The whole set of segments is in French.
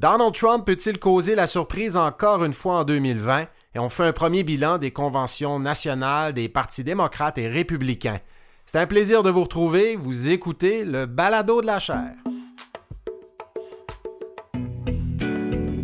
Donald Trump peut-il causer la surprise encore une fois en 2020? Et on fait un premier bilan des conventions nationales des partis démocrates et républicains. C'est un plaisir de vous retrouver. Vous écoutez le balado de la chair.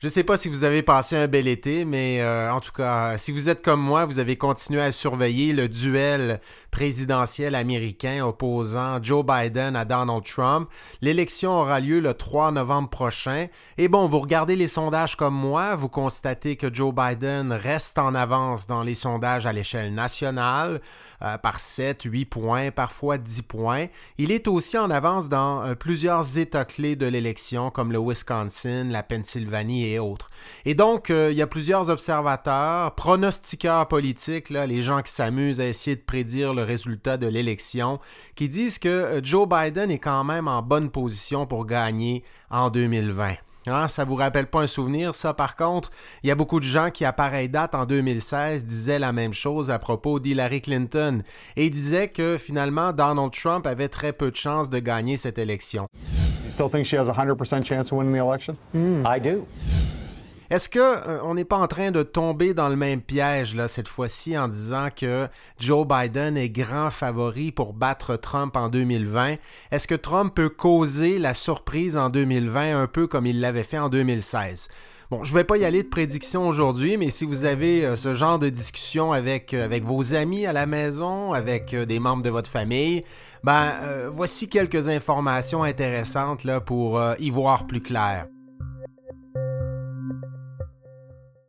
Je ne sais pas si vous avez passé un bel été, mais euh, en tout cas, si vous êtes comme moi, vous avez continué à surveiller le duel présidentiel américain opposant Joe Biden à Donald Trump. L'élection aura lieu le 3 novembre prochain. Et bon, vous regardez les sondages comme moi, vous constatez que Joe Biden reste en avance dans les sondages à l'échelle nationale. Euh, par 7, 8 points, parfois 10 points. Il est aussi en avance dans euh, plusieurs États clés de l'élection, comme le Wisconsin, la Pennsylvanie et donc, euh, il y a plusieurs observateurs, pronostiqueurs politiques, les gens qui s'amusent à essayer de prédire le résultat de l'élection, qui disent que Joe Biden est quand même en bonne position pour gagner en 2020. Hein, ça vous rappelle pas un souvenir, ça par contre? Il y a beaucoup de gens qui, à pareille date, en 2016, disaient la même chose à propos d'Hillary Clinton et disaient que finalement Donald Trump avait très peu de chances de gagner cette élection. You still think she has a 100% chance of winning the election? I do. Est-ce que euh, on n'est pas en train de tomber dans le même piège là cette fois-ci en disant que Joe Biden est grand favori pour battre Trump en 2020 Est-ce que Trump peut causer la surprise en 2020 un peu comme il l'avait fait en 2016 Bon, je ne vais pas y aller de prédiction aujourd'hui, mais si vous avez euh, ce genre de discussion avec, euh, avec vos amis à la maison, avec des membres de votre famille, ben voici quelques informations intéressantes pour y voir plus clair.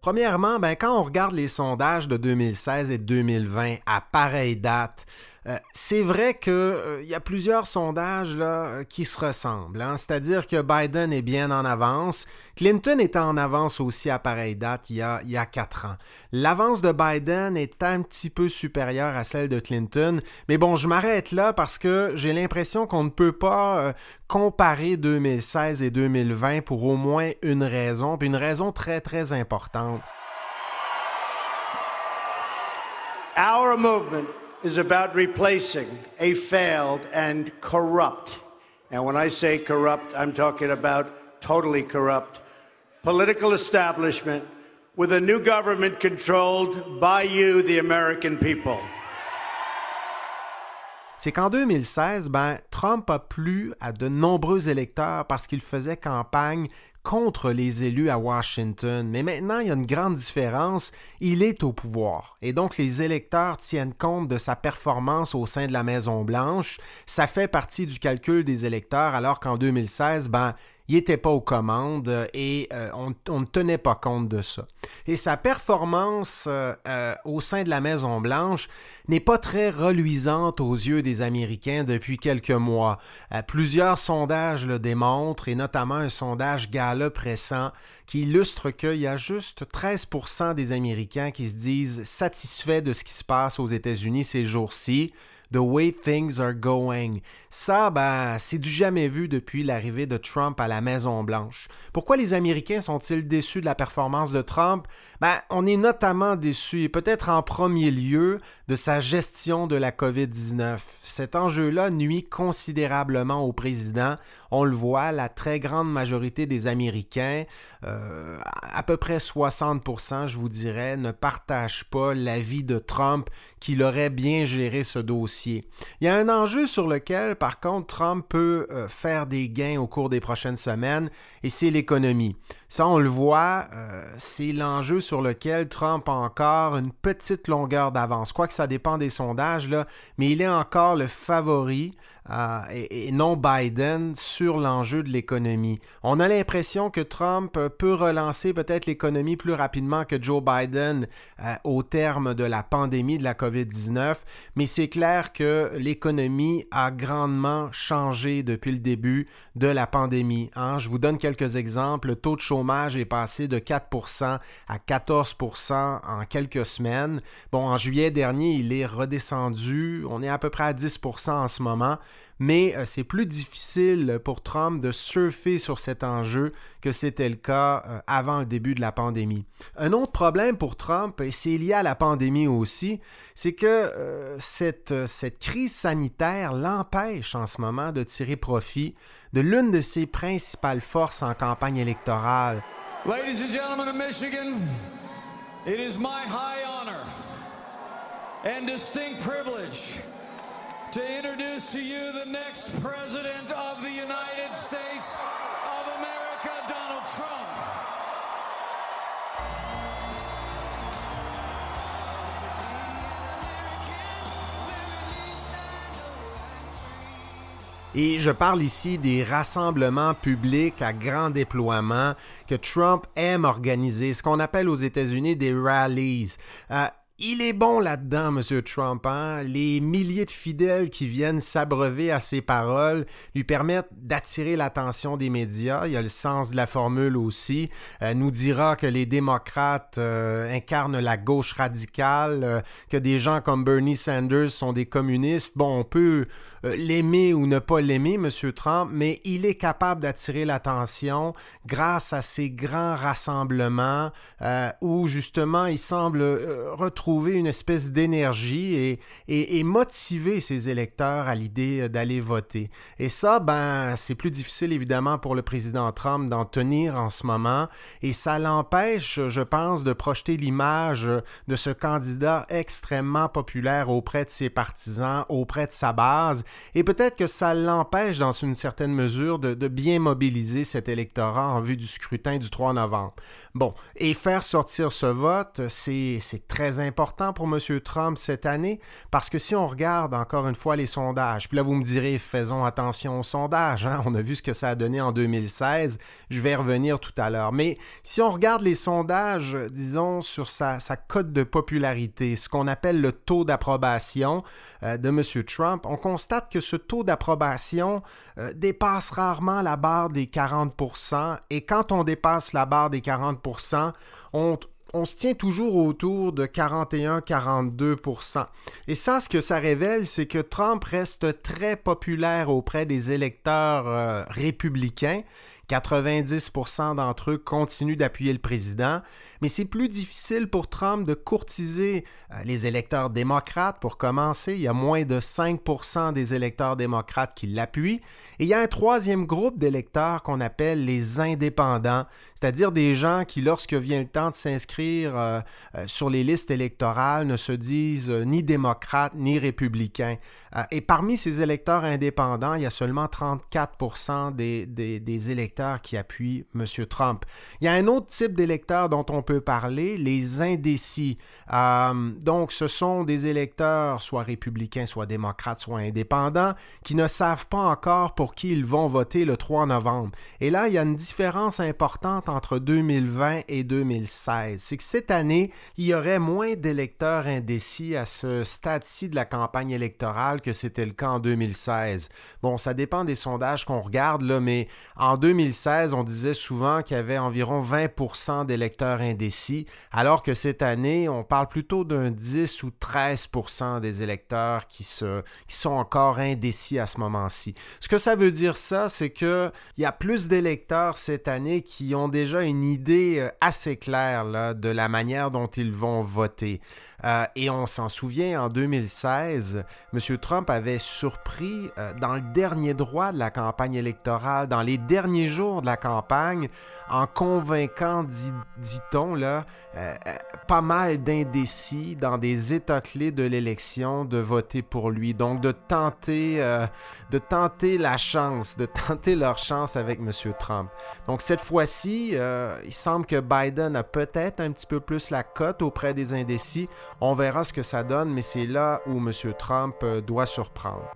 Premièrement, ben, quand on regarde les sondages de 2016 et 2020 à pareille date, euh, c'est vrai qu'il euh, y a plusieurs sondages là, euh, qui se ressemblent. Hein. C'est-à-dire que Biden est bien en avance. Clinton est en avance aussi à pareille date il y a, il y a quatre ans. L'avance de Biden est un petit peu supérieure à celle de Clinton. Mais bon, je m'arrête là parce que j'ai l'impression qu'on ne peut pas comparer 2016 et 2020 pour au moins une raison, puis une raison très très importante. Our movement is about replacing a failed and corrupt, and when I say corrupt, I'm talking about totally corrupt, political establishment with a new government controlled by you, the American people. c'est qu'en 2016, ben, Trump a plu à de nombreux électeurs parce qu'il faisait campagne contre les élus à Washington. Mais maintenant, il y a une grande différence. Il est au pouvoir. Et donc, les électeurs tiennent compte de sa performance au sein de la Maison-Blanche. Ça fait partie du calcul des électeurs, alors qu'en 2016, ben, il n'était pas aux commandes et euh, on, ne tenait pas compte de ça. Et sa performance euh, euh, au sein de la Maison-Blanche n'est pas très reluisante aux yeux des Américains depuis quelques mois. plusieurs sondages le démontrent, et notamment un sondage Gallup récent qui illustre qu'il y a juste 13% des Américains qui se disent satisfaits de ce qui se passe aux États-Unis ces jours-ci. The Way Things Are Going. Ça, ben, c'est du jamais vu depuis l'arrivée de Trump à la Maison-Blanche. Pourquoi les Américains sont-ils déçus de la performance de Trump? Ben, on est notamment déçus, et peut-être en premier lieu, de sa gestion de la COVID-19. Cet enjeu-là nuit considérablement au président. On le voit, la très grande majorité des Américains, euh, à peu près 60%, je vous dirais, ne partagent pas l'avis de Trump qu'il aurait bien géré ce dossier. Il y a un enjeu sur lequel, par contre, Trump peut euh, faire des gains au cours des prochaines semaines, et c'est l'économie. Ça, on le voit, euh, c'est l'enjeu sur lequel Trump a encore une petite longueur d'avance. Quoi que ça dépend des sondages, mais il est encore le favori euh, et, non Biden sur l'enjeu de l'économie. On a l'impression que Trump peut relancer peut-être l'économie plus rapidement que Joe Biden euh, au terme de la pandémie de la COVID-19, mais c'est clair que l'économie a grandement changé depuis le début de la pandémie. Hein. Je vous donne quelques exemples. Le taux est passé de 4% à 14% en quelques semaines. Bon, en juillet dernier, il est redescendu. On est à peu près à 10% en ce moment mais euh, c'est plus difficile pour Trump de surfer sur cet enjeu que c'était le cas euh, avant le début de la pandémie. Un autre problème pour Trump, et c'est lié à la pandémie aussi, c'est que euh, cette, cette crise sanitaire l'empêche en ce moment de tirer profit de l'une de ses principales forces en campagne électorale. Ladies and gentlemen of Michigan, it is my high honor and distinct privilege to introduce to you the next President of the United States of America, Donald Trump. Et je parle ici des rassemblements publics à grand déploiement que Trump aime organiser, ce qu'on appelle aux États-Unis des rallies. Euh, il est bon là-dedans, M. Trump. Hein? Les milliers de fidèles qui viennent s'abreuver à ses paroles lui permettent d'attirer l'attention des médias. Il y a le sens de la formule aussi. Euh, nous dira que les démocrates euh, incarnent la gauche radicale, euh, que des gens comme Bernie Sanders sont des communistes. Bon, on peut l'aimer ou ne pas l'aimer, M. Trump, mais il est capable d'attirer l'attention grâce à ces grands rassemblements où justement il semble retrouver une espèce d'énergie et, motiver ses électeurs à l'idée d'aller voter. Et ça, ben, c'est plus difficile évidemment pour le président Trump d'en tenir en ce moment et ça l'empêche, je pense, de projeter l'image de ce candidat extrêmement populaire auprès de ses partisans, auprès de sa base et peut-être que ça l'empêche dans une certaine mesure de, de bien mobiliser cet électorat en vue du scrutin du 3 novembre. Bon, et faire sortir ce vote, c'est très important important pour M. Trump cette année? Parce que si on regarde encore une fois les sondages, puis là vous me direz faisons attention aux sondages, hein, on a vu ce que ça a donné en 2016, je vais revenir tout à l'heure, mais si on regarde les sondages, disons, sur sa, cote de popularité, ce qu'on appelle le taux d'approbation euh, de M. Trump, on constate que ce taux d'approbation euh, dépasse rarement la barre des 40% et quand on dépasse la barre des 40 on on se tient toujours autour de 41-42% Et ça, ce que ça révèle, c'est que Trump reste très populaire auprès des électeurs euh, républicains 90% d'entre eux continuent d'appuyer le président, mais c'est plus difficile pour Trump de courtiser euh, les électeurs démocrates pour commencer. Il y a moins de 5% des électeurs démocrates qui l'appuient. Et il y a un troisième groupe d'électeurs qu'on appelle les indépendants, c'est-à-dire des gens qui, lorsque vient le temps de s'inscrire euh, euh, sur les listes électorales, ne se disent ni démocrates ni républicains. et parmi ces électeurs indépendants, il y a seulement 34% des, des, des électeurs qui appuient M. Trump. Il y a un autre type d'électeurs dont on peut parler, les indécis. Euh, donc, ce sont des électeurs, soit républicains, soit démocrates, soit indépendants, qui ne savent pas encore pour qui ils vont voter le 3 novembre. Et là, il y a une différence importante entre 2020 et 2016. C'est que cette année, il y aurait moins d'électeurs indécis à ce stade-ci de la campagne électorale que c'était le cas en 2016. Bon, ça dépend des sondages qu'on regarde, là, mais en 2016, 2016, on disait souvent qu'il y avait environ 20% d'électeurs indécis, alors que cette année, on parle plutôt d'un 10 ou 13% des électeurs qui, sont encore indécis à ce moment-ci. Ce que ça veut dire ça, c'est qu'il y a plus d'électeurs cette année qui ont déjà une idée euh, assez claire de la manière dont ils vont voter. Euh, et on s'en souvient, en 2016, M. Trump avait surpris euh, dans le dernier droit de la campagne électorale, dans les derniers jours de la campagne, en convainquant, dit-on, là, euh, pas mal d'indécis dans des États clés de l'élection de voter pour lui. Donc de tenter, de tenter la chance, de tenter leur chance avec M. Trump. Donc cette fois-ci, il semble que Biden a peut-être un petit peu plus la cote auprès des indécis. On verra ce que ça donne, mais c'est là où M. Trump euh, doit surprendre.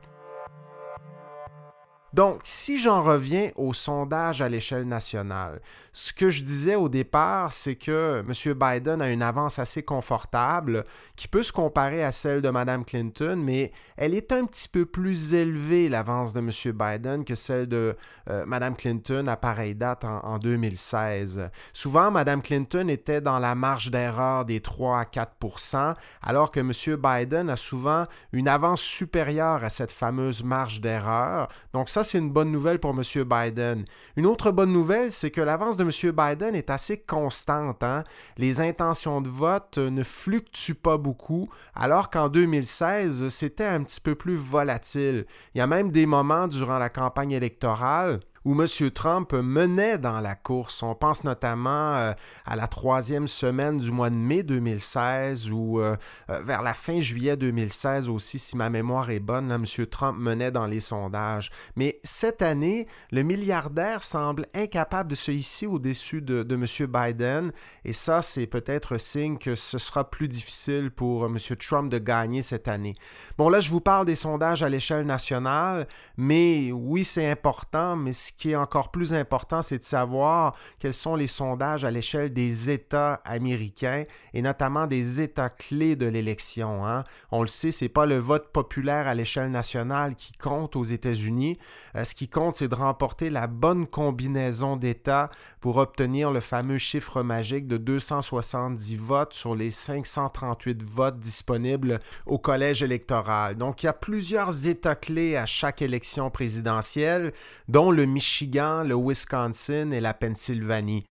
Donc, si j'en reviens au sondage à l'échelle nationale, ce que je disais au départ, c'est que M. Biden a une avance assez confortable qui peut se comparer à celle de Mme Clinton, mais elle est un petit peu plus élevée, l'avance de M. Biden, que celle de euh, Mme Clinton à pareille date en, 2016. Souvent, Mme Clinton était dans la marge d'erreur des 3 à 4% alors que M. Biden a souvent une avance supérieure à cette fameuse marge d'erreur. Donc ça, c'est une bonne nouvelle pour M. Biden. Une autre bonne nouvelle, c'est que l'avance de M. Biden est assez constante. Hein. Les intentions de vote ne fluctuent pas beaucoup, alors qu'en 2016, c'était un petit peu plus volatile. Il y a même des moments durant la campagne électorale où M. Trump menait dans la course. On pense notamment euh, à la troisième semaine du mois de mai 2016 ou euh, euh, vers la fin juillet 2016 aussi, si ma mémoire est bonne, M. Trump menait dans les sondages. Mais cette année, le milliardaire semble incapable de se hisser au-dessus de, M. Biden et ça, c'est peut-être signe que ce sera plus difficile pour M. Trump de gagner cette année. Bon, là, je vous parle des sondages à l'échelle nationale, mais oui, c'est important, mais ce qui est encore plus important, c'est de savoir quels sont les sondages à l'échelle des États américains et notamment des États clés de l'élection. Hein. On le sait, c'est pas le vote populaire à l'échelle nationale qui compte aux États-Unis. Euh, ce qui compte, c'est de remporter la bonne combinaison d'États pour obtenir le fameux chiffre magique de 270 votes sur les 538 votes disponibles au collège électoral. Donc, il y a plusieurs États clés à chaque élection présidentielle, dont le Michigan, le Wisconsin et la Pennsylvanie.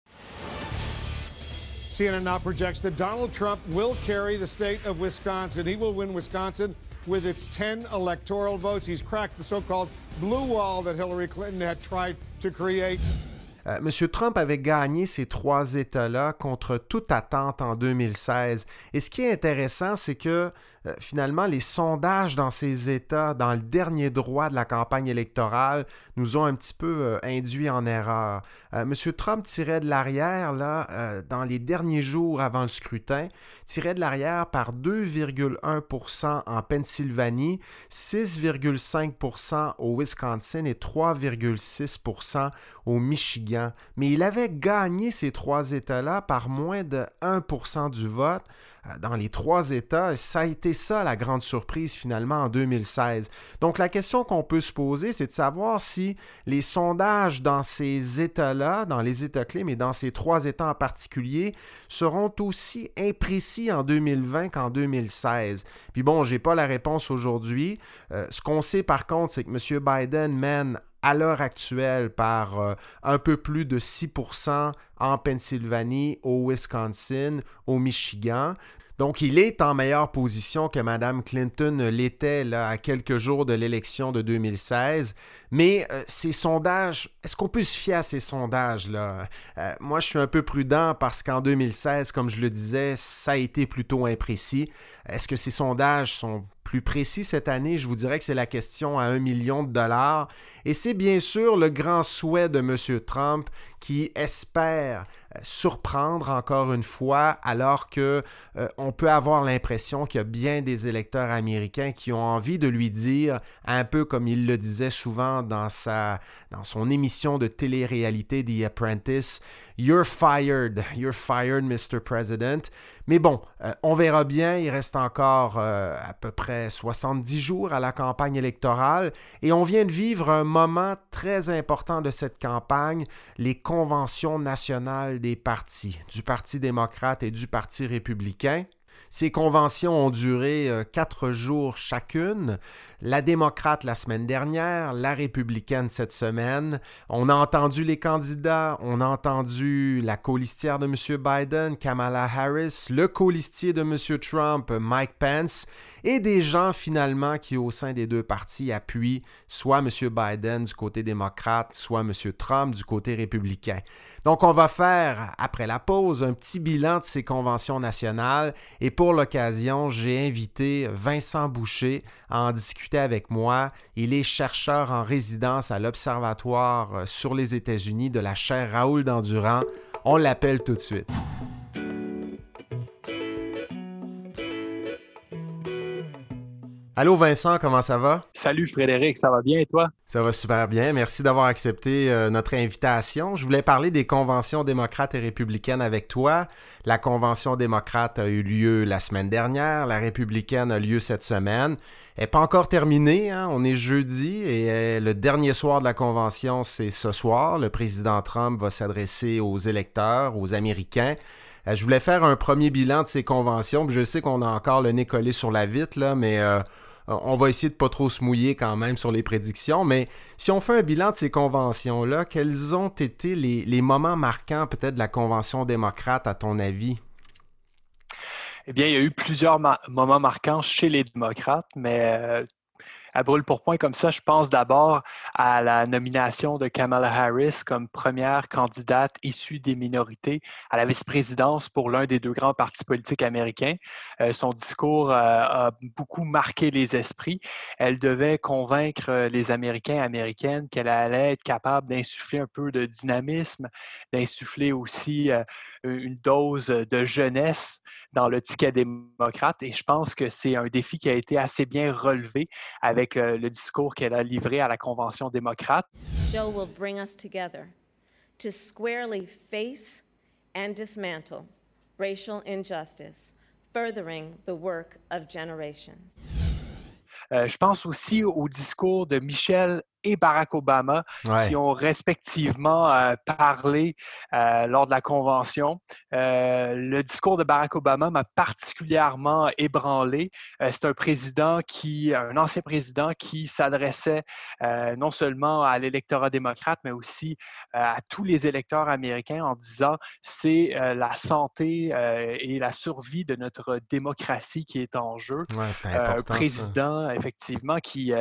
CNN now projects that Donald Trump will carry the state of Wisconsin. He will win Wisconsin with its 10 electoral votes. He's cracked the so called blue wall that Hillary Clinton had tried to create. Euh, M. Trump avait gagné ces trois États-là contre toute attente en 2016. Et ce qui est intéressant, c'est que euh, finalement, les sondages dans ces États, dans le dernier droit de la campagne électorale, nous ont un petit peu euh, induits en erreur. Euh, M. Trump tirait de l'arrière, là, dans les derniers jours avant le scrutin, tirait de l'arrière par 2,1% en Pennsylvanie, 6,5% au Wisconsin et 3,6% au Michigan. Mais il avait gagné ces trois États-là par moins de 1% du vote. Euh, dans les trois États. Ça a été ça la grande surprise finalement en 2016. Donc la question qu'on peut se poser, c'est de savoir si les sondages dans ces États-là, dans les États clés, mais dans ces trois États en particulier, seront aussi imprécis en 2020 qu'en 2016. Puis bon, j'ai pas la réponse aujourd'hui. Euh, ce qu'on sait par contre, c'est que M. Biden mène à l'heure actuelle par euh, un peu plus de 6% en Pennsylvanie, au Wisconsin, au Michigan. Donc, il est en meilleure position que Mme Clinton l'était à quelques jours de l'élection de 2016. Mais euh, ces sondages, est-ce qu'on peut se fier à ces sondages-là? Euh, moi, je suis un peu prudent parce qu'en 2016, comme je le disais, ça a été plutôt imprécis. Est-ce que ces sondages sont plus précis cette année? Je vous dirais que c'est la question à un million de dollars. Et c'est bien sûr le grand souhait de M. Trump qui espère euh, surprendre encore une fois, alors que on peut avoir l'impression qu'il y a bien des électeurs américains qui ont envie de lui dire, un peu comme il le disait souvent dans, sa, dans son émission de télé-réalité The Apprentice. You're fired, you're fired, Mr. President. Mais bon, euh, on verra bien. Il reste encore euh, à peu près 70 jours à la campagne électorale et on vient de vivre un moment très important de cette campagne, les conventions nationales des partis, du Parti démocrate et du Parti républicain. Ces conventions ont duré euh, quatre jours chacune la démocrate la semaine dernière, la républicaine cette semaine. On a entendu les candidats, on a entendu la colistière de M. Biden, Kamala Harris, le colistier de M. Trump, Mike Pence, et des gens finalement qui au sein des deux partis appuient soit M. Biden du côté démocrate, soit M. Trump du côté républicain. Donc on va faire, après la pause, un petit bilan de ces conventions nationales et pour l'occasion, j'ai invité Vincent Boucher à en discuter avec moi. Il est chercheur en résidence à l'Observatoire euh, sur les États-Unis de la chaire Raoul d'Endurant. On l'appelle tout de suite. Allô Vincent, comment ça va? Salut Frédéric, ça va bien et toi? Ça va super bien. Merci d'avoir accepté euh, notre invitation. Je voulais parler des conventions démocrates et républicaines avec toi. La convention démocrate a eu lieu la semaine dernière, la républicaine a lieu cette semaine. Elle n'est pas encore terminée, hein. on est jeudi et euh, le dernier soir de la convention, c'est ce soir. Le président Trump va s'adresser aux électeurs, aux Américains. Euh, je voulais faire un premier bilan de ces conventions. Je sais qu'on a encore le nez collé sur la vitre, là, mais on va essayer de pas trop se mouiller quand même sur les prédictions, mais si on fait un bilan de ces conventions-là, quels ont été les, moments marquants peut-être de la Convention démocrate à ton avis? Eh bien, il y a eu plusieurs moments marquants chez les démocrates, mais euh, à brûle pour point comme ça, je pense d'abord à la nomination de Kamala Harris comme première candidate issue des minorités à la vice-présidence pour l'un des deux grands partis politiques américains. Euh, son discours euh, a beaucoup marqué les esprits. Elle devait convaincre euh, les Américains et Américaines qu'elle allait être capable d'insuffler un peu de dynamisme, d'insuffler aussi une dose de jeunesse dans le ticket démocrate. Et je pense que c'est un défi qui a été assez bien relevé avec le discours qu'elle a livré à la Convention démocrate. Joe will bring us together to squarely face and dismantle racial injustice, furthering the work of generations. Euh, je pense aussi au discours de Michel et Barack Obama qui ont respectivement euh, parlé euh, lors de la convention. Euh, le discours de Barack Obama m'a particulièrement ébranlé. C'est un président qui, un ancien président qui s'adressait non seulement à l'électorat démocrate, mais aussi à tous les électeurs américains en disant c'est la santé et la survie de notre démocratie qui est en jeu. un président, effectivement, qui,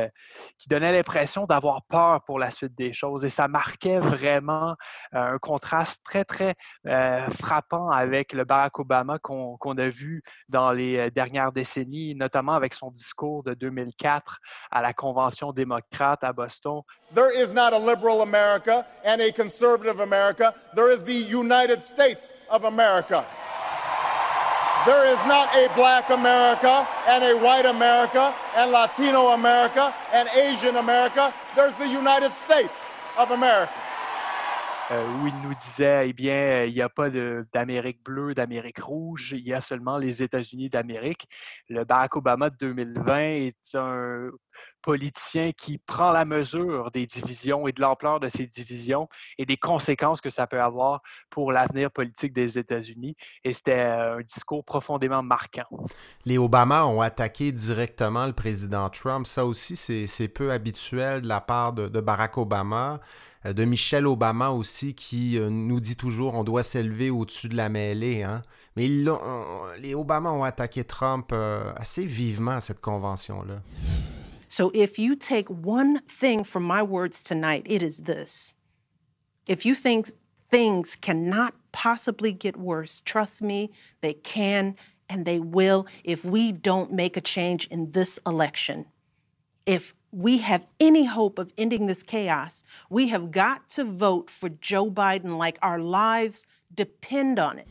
qui donnait l'impression d'avoir peur pour la suite des choses. Et ça marquait vraiment euh, un contraste très, très euh, frappant avec le Barack Obama qu'on a vu dans les euh, dernières décennies, notamment avec son discours de 2004 à la Convention démocrate à Boston. There is not a liberal America and a conservative America. There is the United States of America. There is not a black America and a white America and Latino America and Asian America. There's the United States of America. Euh, où il nous disait, eh bien, il n'y a pas d'Amérique bleue, d'Amérique rouge, il y a seulement les États-Unis d'Amérique. Le Barack Obama de 2020 est un politicien qui prend la mesure des divisions et de l'ampleur de ces divisions et des conséquences que ça peut avoir pour l'avenir politique des États-Unis. Et c'était euh, un discours profondément marquant. Les Obama ont attaqué directement le président Trump. Ça aussi, c'est peu habituel de la part de, Barack Obama de Michelle Obama aussi, qui euh, nous dit toujours on doit s'élever au-dessus de la mêlée. Hein? Mais les Obama ont attaqué Trump assez vivement à cette convention-là. So if you take one thing from my words tonight, it is this. If you think things cannot possibly get worse, trust me, they can and they will if we don't make a change in this election. If we have any hope of ending this chaos, we have got to vote for Joe Biden like our lives depend on it.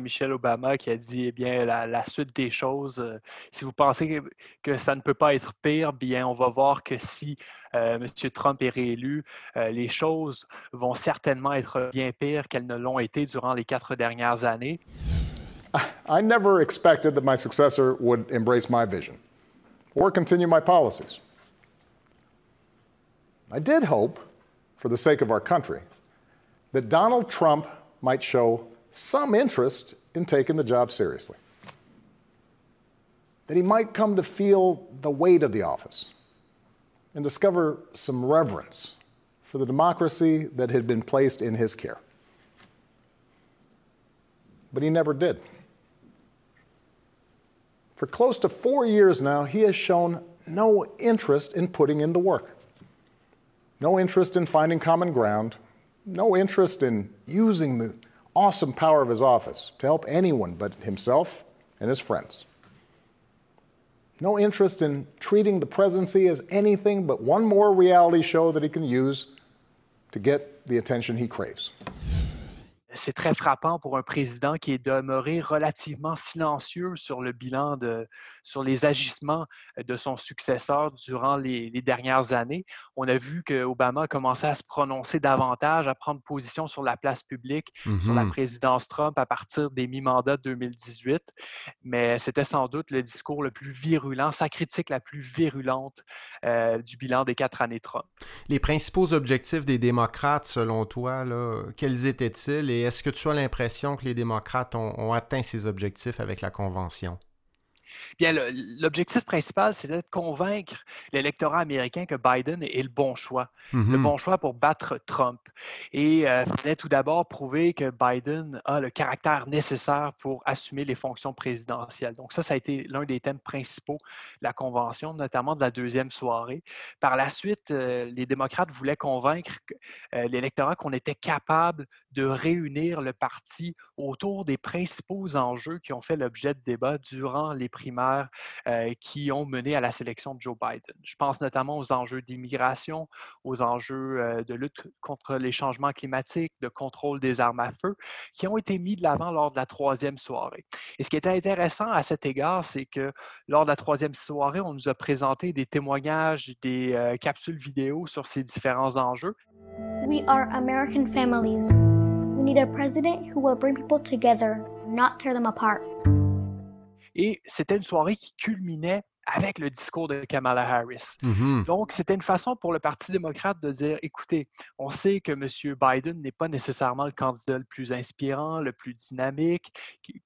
Michelle Obama qui a dit eh bien la, suite des choses. Euh, si vous pensez que, ça ne peut pas être pire, bien on va voir que si euh, M. Trump est réélu, euh, les choses vont certainement être bien pires qu'elles ne l'ont été durant les quatre dernières années. I never expected that my successor would embrace my vision or continue my policies. I did hope, for the sake of our country, that Donald Trump might show some interest in taking the job seriously. That he might come to feel the weight of the office and discover some reverence for the democracy that had been placed in his care. But he never did. For close to four years now, he has shown no interest in putting in the work, no interest in finding common ground, no interest in using the awesome power of his office to help anyone but himself and his friends. No interest in treating the presidency as anything but one more reality show that he can use to get the attention he craves. c'est très frappant pour un président qui est demeuré relativement silencieux sur le bilan de, sur les agissements de son successeur durant les, dernières années. On a vu que Obama a commencé à se prononcer davantage, à prendre position sur la place publique, sur la mmh présidence Trump à partir des mi-mandats de 2018. Mais c'était sans doute le discours le plus virulent, sa critique la plus virulente euh, du bilan des quatre années Trump. Les principaux objectifs des démocrates, selon toi, là, quels étaient-ils? Et est-ce que tu as l'impression que les démocrates ont atteint ces objectifs avec la Convention? Bien, l'objectif principal, c'était de convaincre l'électorat américain que Biden est le bon choix, le mm-hmm. bon choix pour battre Trump. Et il euh, fallait tout d'abord prouver que Biden a le caractère nécessaire pour assumer les fonctions présidentielles. Donc ça, ça a été l'un des thèmes principaux de la convention, notamment de la deuxième soirée. Par la suite, euh, les démocrates voulaient convaincre euh, l'électorat qu'on était capable de réunir le parti autour des principaux enjeux qui ont fait l'objet de débats durant les euh, qui ont mené à la sélection de Joe Biden. Je pense notamment aux enjeux d'immigration, aux enjeux euh, de lutte contre les changements climatiques, de contrôle des armes à feu, qui ont été mis de l'avant lors de la troisième soirée. Et ce qui était intéressant à cet égard, c'est que lors de la troisième soirée, on nous a présenté des témoignages, des euh, capsules vidéo sur ces différents enjeux. We are American families. We need a president who will bring people together, not tear them apart. Et c'était une soirée qui culminait avec le discours de Kamala Harris. Mm-hmm. Donc, c'était une façon pour le Parti démocrate de dire, écoutez, on sait que M. Biden n'est pas nécessairement le candidat le plus inspirant, le plus dynamique,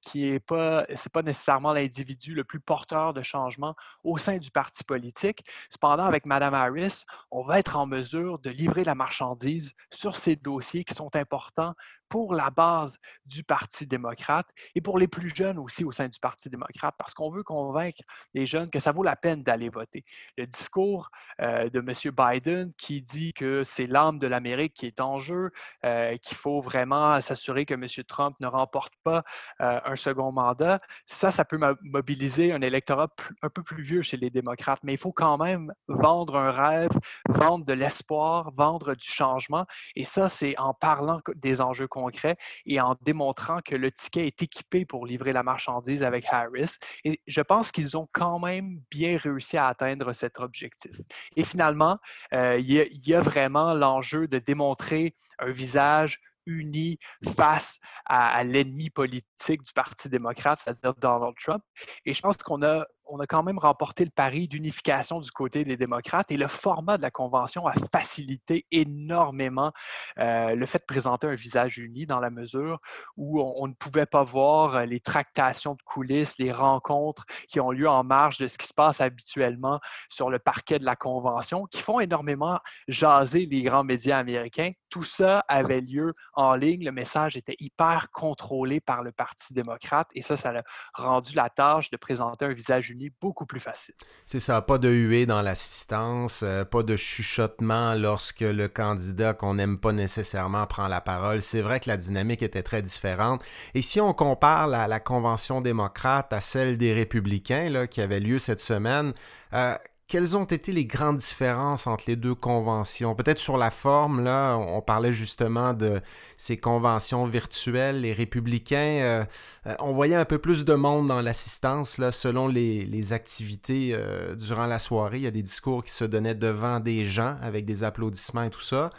qui n'est pas, c'est pas nécessairement l'individu le plus porteur de changement au sein du parti politique. Cependant, avec Mme Harris, on va être en mesure de livrer la marchandise sur ces dossiers qui sont importants pour la base du Parti démocrate et pour les plus jeunes aussi au sein du Parti démocrate, parce qu'on veut convaincre les jeunes que ça vaut la peine d'aller voter. Le discours euh, de M. Biden qui dit que c'est l'âme de l'Amérique qui est en jeu, euh, qu'il faut vraiment s'assurer que M. Trump ne remporte pas euh, un second mandat, ça, ça peut mobiliser un électorat un peu plus vieux chez les démocrates, mais il faut quand même vendre un rêve, vendre de l'espoir, vendre du changement, et ça, c'est en parlant des enjeux concret et en démontrant que le ticket est équipé pour livrer la marchandise avec Harris. Et je pense qu'ils ont quand même bien réussi à atteindre cet objectif. Et finalement, euh, il y, a vraiment l'enjeu de démontrer un visage uni face à, l'ennemi politique du Parti démocrate, c'est-à-dire Donald Trump. Et je pense qu'on a, on a quand même remporté le pari d'unification du côté des démocrates et le format de la convention a facilité énormément euh, le fait de présenter un visage uni dans la mesure où on, ne pouvait pas voir euh, les tractations de coulisses, les rencontres qui ont lieu en marge de ce qui se passe habituellement sur le parquet de la convention, qui font énormément jaser les grands médias américains. Tout ça avait lieu en ligne. Le message était hyper contrôlé par le Parti démocrate et ça, ça a rendu la tâche de présenter un visage uni beaucoup plus facile. C'est ça, pas de huée dans l'assistance, euh, pas de chuchotement lorsque le candidat qu'on n'aime pas nécessairement prend la parole. C'est vrai que la dynamique était très différente. Et si on compare la, convention démocrate à celle des républicains là, qui avait lieu cette semaine, euh, quelles ont été les grandes différences entre les deux conventions? Peut-être sur la forme, là, on parlait justement de ces conventions virtuelles. Les républicains, euh, euh, on voyait un peu plus de monde dans l'assistance, là, selon les, activités euh, durant la soirée. Il y a des discours qui se donnaient devant des gens avec des applaudissements et tout ça.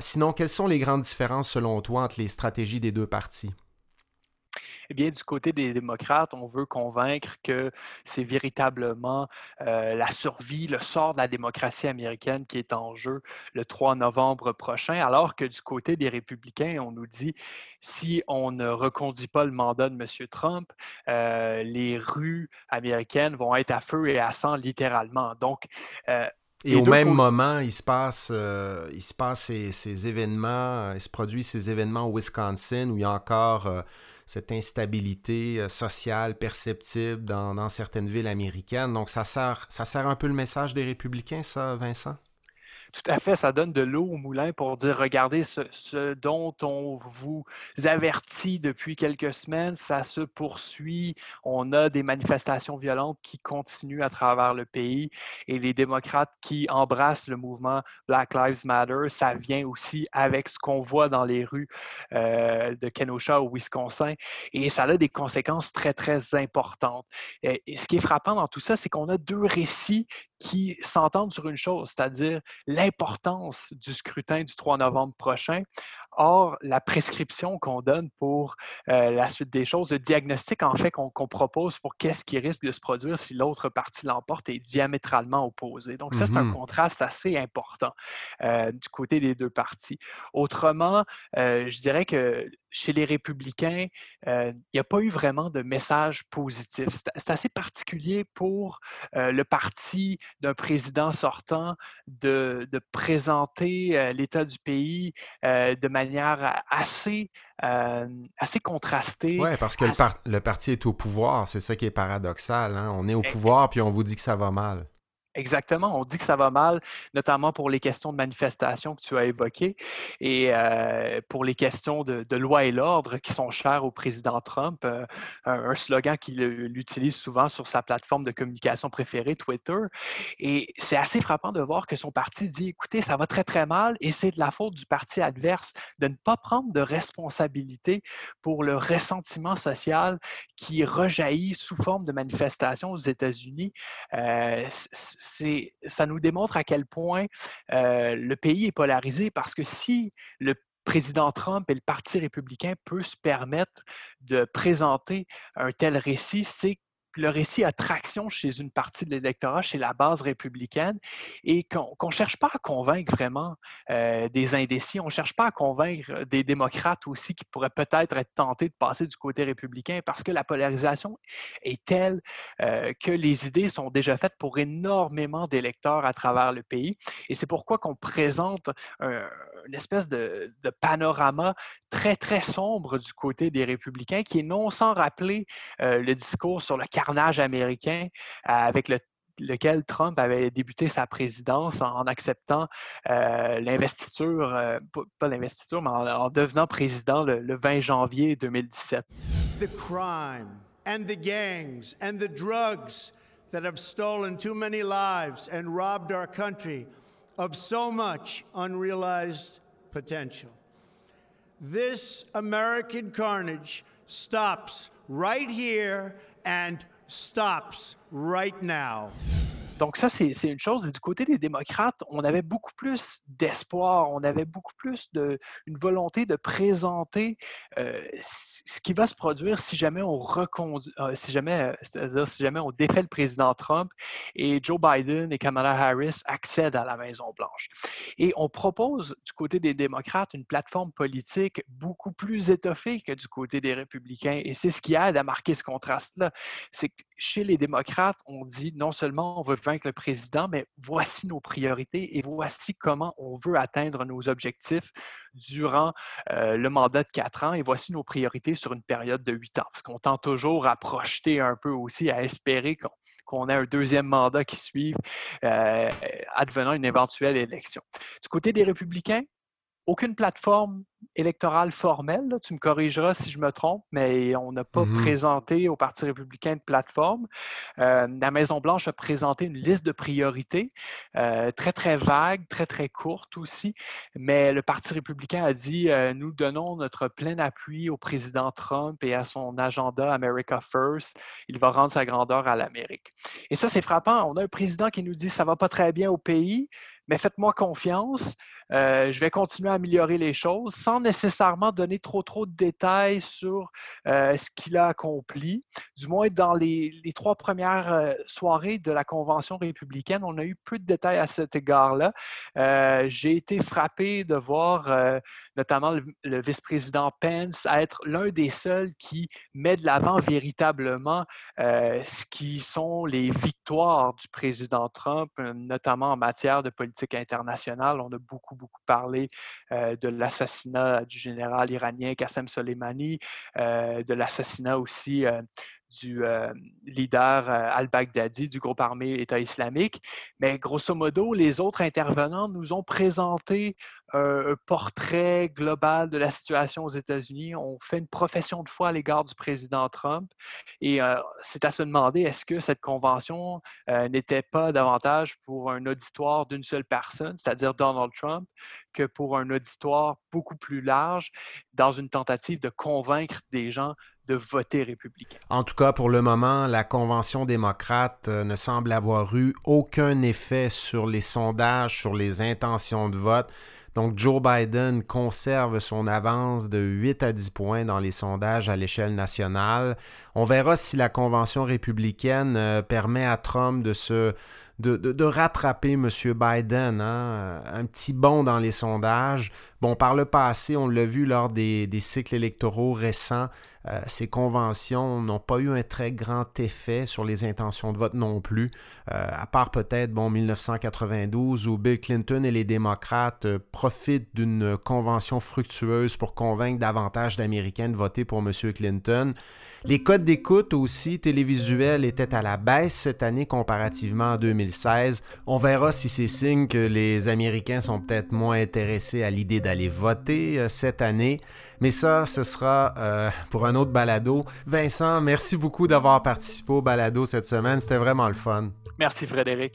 sinon, quelles sont les grandes différences selon toi entre les stratégies des deux partis? Eh bien, du côté des démocrates, on veut convaincre que c'est véritablement euh, la survie, le sort de la démocratie américaine qui est en jeu le 3 novembre prochain, alors que du côté des républicains, on nous dit si on ne reconduit pas le mandat de M. Trump, euh, les rues américaines vont être à feu et à sang littéralement. Donc, euh, et au même moment, il se passe, il se passe ces, ces, événements, il se produit ces événements au Wisconsin où il y a encore cette instabilité euh, sociale perceptible dans, certaines villes américaines. Donc, ça sert, ça sert un peu le message des républicains, ça, Vincent? Tout à fait, ça donne de l'eau au moulin pour dire, regardez, ce, dont on vous avertit depuis quelques semaines, ça se poursuit. On a des manifestations violentes qui continuent à travers le pays et les démocrates qui embrassent le mouvement Black Lives Matter, ça vient aussi avec ce qu'on voit dans les rues euh, de Kenosha au Wisconsin et ça a des conséquences très, très importantes. Et, et ce qui est frappant dans tout ça, c'est qu'on a deux récits qui s'entendent sur une chose, c'est-à-dire l'importance du scrutin du 3 novembre prochain. Or, la prescription qu'on donne pour euh, la suite des choses, le diagnostic en fait qu'on propose pour qu'est-ce qui risque de se produire si l'autre partie l'emporte est diamétralement opposé. Donc, ça, c'est un mmh contraste assez important euh, du côté des deux parties. Autrement, euh, je dirais que chez les républicains, il n'y a pas eu vraiment de message positif. C'est assez particulier pour le parti d'un président sortant de, de présenter l'état du pays de manière manière assez, assez contrastée. Oui, parce que le, parti est au pouvoir, c'est ça qui est paradoxal. Hein. On est au pouvoir, puis on vous dit que ça va mal. Exactement. On dit que ça va mal, notamment pour les questions de manifestation que tu as évoquées et euh, pour les questions de, loi et l'ordre qui sont chères au président Trump. Euh, un, slogan qu'il utilise souvent sur sa plateforme de communication préférée, Twitter. Et c'est assez frappant de voir que son parti dit écoutez, ça va très, très mal et c'est de la faute du parti adverse de ne pas prendre de responsabilité pour le ressentiment social qui rejaillit sous forme de manifestations aux États-Unis. Euh, ça nous démontre à quel point euh, le pays est polarisé parce que si le président Trump et le Parti républicain peuvent se permettre de présenter un tel récit, c'est le récit a traction chez une partie de l'électorat, chez la base républicaine, et qu'on ne cherche pas à convaincre vraiment euh, des indécis, on ne cherche pas à convaincre des démocrates aussi qui pourraient peut-être être tentés de passer du côté républicain, parce que la polarisation est telle euh, que les idées sont déjà faites pour énormément d'électeurs à travers le pays. Et c'est pourquoi qu'on présente une espèce de, panorama très, très sombre du côté des républicains, qui est non sans rappeler euh, le discours sur le carnage américain euh, avec lequel Trump avait débuté sa présidence en, acceptant euh, l'investiture, pas l'investiture, mais en, devenant président le, le, 20 janvier 2017. The crime and the gangs and the drugs that have stolen too many lives and robbed our country of so much unrealized potential. This American carnage stops right here and stops right now. Donc ça, c'est une chose. Et du côté des démocrates, on avait beaucoup plus d'espoir, on avait beaucoup plus de, une volonté de présenter euh, ce qui va se produire si jamais on euh, si jamais, c'est-à-dire si jamais on défait le président Trump et Joe Biden et Kamala Harris accèdent à la Maison Blanche. Et on propose du côté des démocrates une plateforme politique beaucoup plus étoffée que du côté des républicains. Et c'est ce qui aide à marquer ce contraste-là. C'est que chez les démocrates, on dit non seulement on veut vaincre le président, mais voici nos priorités et voici comment on veut atteindre nos objectifs durant euh, le mandat de quatre ans et voici nos priorités sur une période de huit ans. Parce qu'on tend toujours à projeter un peu aussi, à espérer qu'on ait un deuxième mandat qui suive, euh, advenant une éventuelle élection. Du côté des républicains, aucune plateforme électorale formelle. Tu me corrigeras si je me trompe, mais on n'a pas mmh présenté au Parti républicain de plateforme. Euh, la Maison-Blanche a présenté une liste de priorités euh, très, très vague, très, très courte aussi, mais le Parti républicain a dit euh, nous donnons notre plein appui au président Trump et à son agenda America First. Il va rendre sa grandeur à l'Amérique. Et ça, c'est frappant. On a un président qui nous dit ça va pas très bien au pays, mais faites-moi confiance. Euh, je vais continuer à améliorer les choses sans nécessairement donner trop trop de détails sur euh, ce qu'il a accompli. Du moins, dans les, trois premières euh, soirées de la Convention républicaine, on a eu peu de détails à cet égard-là. J'ai été frappé de voir notamment le, vice-président Pence être l'un des seuls qui met de l'avant véritablement ce qui sont les victoires du président Trump, notamment en matière de politique internationale. On a beaucoup beaucoup, parlé de l'assassinat du général iranien Qassem Soleimani, de l'assassinat aussi du euh, leader euh, al-Baghdadi du groupe armé État islamique. Mais grosso modo, les autres intervenants nous ont présenté un portrait global de la situation aux États-Unis. On fait une profession de foi à l'égard du président Trump. Et euh, c'est à se demander, est-ce que cette convention n'était pas davantage pour un auditoire d'une seule personne, c'est-à-dire Donald Trump, que pour un auditoire beaucoup plus large, dans une tentative de convaincre des gens de voter républicain. En tout cas, pour le moment, la Convention démocrate euh, ne semble avoir eu aucun effet sur les sondages, sur les intentions de vote. Donc Joe Biden conserve son avance de 8 à 10 points dans les sondages à l'échelle nationale. On verra si la Convention républicaine euh, permet à Trump de se de, rattraper M. Biden, hein, un petit bond dans les sondages. Bon, par le passé, on l'a vu lors des, cycles électoraux récents, euh, ces conventions n'ont pas eu un très grand effet sur les intentions de vote non plus, euh, à part peut-être, bon, 1992, où Bill Clinton et les démocrates euh, profitent d'une convention fructueuse pour convaincre davantage d'Américains de voter pour M. Clinton. Les codes d'écoute aussi télévisuels étaient à la baisse cette année comparativement à 2016. On verra si c'est signe que les Américains sont peut-être moins intéressés à l'idée d'aller voter euh, cette année. Mais ça, ce sera euh, pour un autre balado. Vincent, merci beaucoup d'avoir participé au balado cette semaine. C'était vraiment le fun. Merci Frédéric.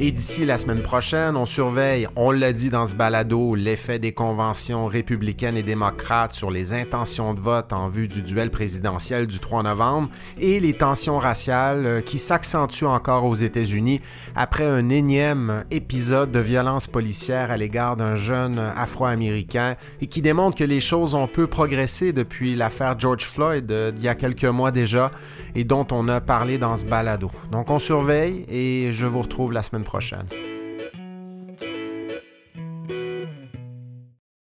Et d'ici la semaine prochaine, on surveille, on l'a dit dans ce balado, l'effet des conventions républicaines et démocrates sur les intentions de vote en vue du duel présidentiel du 3 novembre et les tensions raciales euh, qui s'accentuent encore aux États-Unis après un énième épisode de violence policière à l'égard d'un jeune afro-américain et qui démontre que les choses ont peu progressé depuis l'affaire George Floyd euh, d'il y a quelques mois déjà et dont on a parlé dans ce balado. Donc on surveille et je vous retrouve la semaine خوشحال